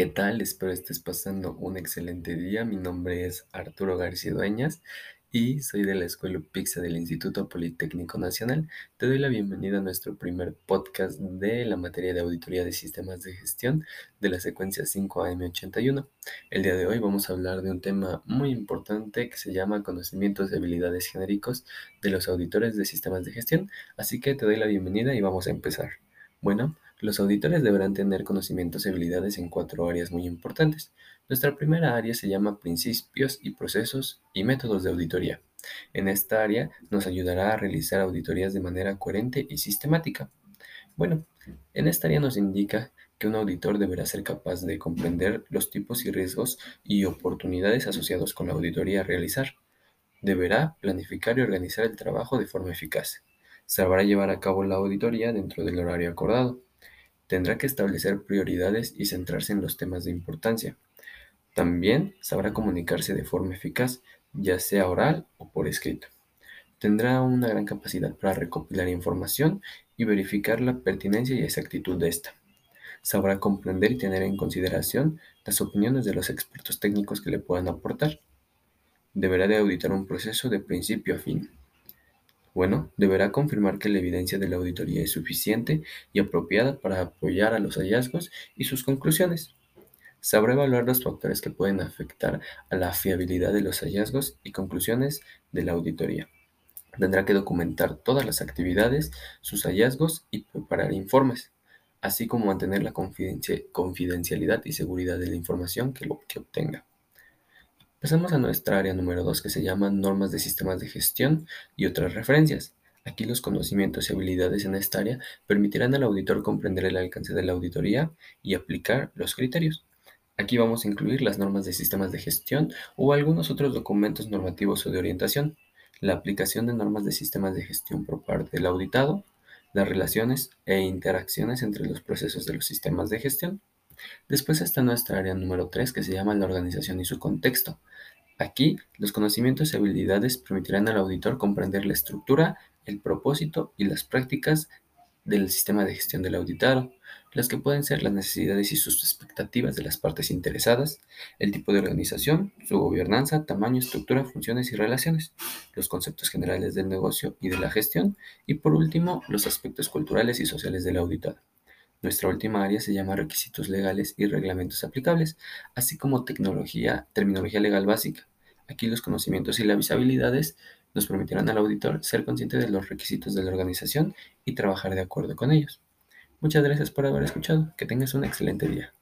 ¿Qué tal? Espero estés pasando un excelente día. Mi nombre es Arturo García Dueñas y soy de la Escuela PIXA del Instituto Politécnico Nacional. Te doy la bienvenida a nuestro primer podcast de la materia de auditoría de sistemas de gestión de la secuencia 5AM81. El día de hoy vamos a hablar de un tema muy importante que se llama conocimientos y habilidades genéricos de los auditores de sistemas de gestión. Así que te doy la bienvenida y vamos a empezar. Bueno, los auditores deberán tener conocimientos y habilidades en cuatro áreas muy importantes. Nuestra primera área se llama Principios y procesos y métodos de auditoría. En esta área nos ayudará a realizar auditorías de manera coherente y sistemática. Bueno, en esta área nos indica que un auditor deberá ser capaz de comprender los tipos y riesgos y oportunidades asociados con la auditoría a realizar. Deberá planificar y organizar el trabajo de forma eficaz. Sabrá llevar a cabo la auditoría dentro del horario acordado Tendrá que establecer prioridades y centrarse en los temas de importancia. También sabrá comunicarse de forma eficaz, ya sea oral o por escrito. Tendrá una gran capacidad para recopilar información y verificar la pertinencia y exactitud de esta. Sabrá comprender y tener en consideración las opiniones de los expertos técnicos que le puedan aportar. Deberá de auditar un proceso de principio a fin. Bueno, deberá confirmar que la evidencia de la auditoría es suficiente y apropiada para apoyar a los hallazgos y sus conclusiones. Sabrá evaluar los factores que pueden afectar a la fiabilidad de los hallazgos y conclusiones de la auditoría. Tendrá que documentar todas las actividades, sus hallazgos y preparar informes, así como mantener la confidencialidad y seguridad de la información que, que obtenga. Pasamos a nuestra área número 2 que se llama normas de sistemas de gestión y otras referencias. Aquí los conocimientos y habilidades en esta área permitirán al auditor comprender el alcance de la auditoría y aplicar los criterios. Aquí vamos a incluir las normas de sistemas de gestión o algunos otros documentos normativos o de orientación, la aplicación de normas de sistemas de gestión por parte del auditado, las relaciones e interacciones entre los procesos de los sistemas de gestión, Después está nuestra área número 3 que se llama la organización y su contexto. Aquí, los conocimientos y habilidades permitirán al auditor comprender la estructura, el propósito y las prácticas del sistema de gestión del auditado, las que pueden ser las necesidades y sus expectativas de las partes interesadas, el tipo de organización, su gobernanza, tamaño, estructura, funciones y relaciones, los conceptos generales del negocio y de la gestión, y por último, los aspectos culturales y sociales del auditado. Nuestra última área se llama requisitos legales y reglamentos aplicables, así como tecnología, terminología legal básica. Aquí los conocimientos y las habilidades nos permitirán al auditor ser consciente de los requisitos de la organización y trabajar de acuerdo con ellos. Muchas gracias por haber escuchado. Que tengas un excelente día.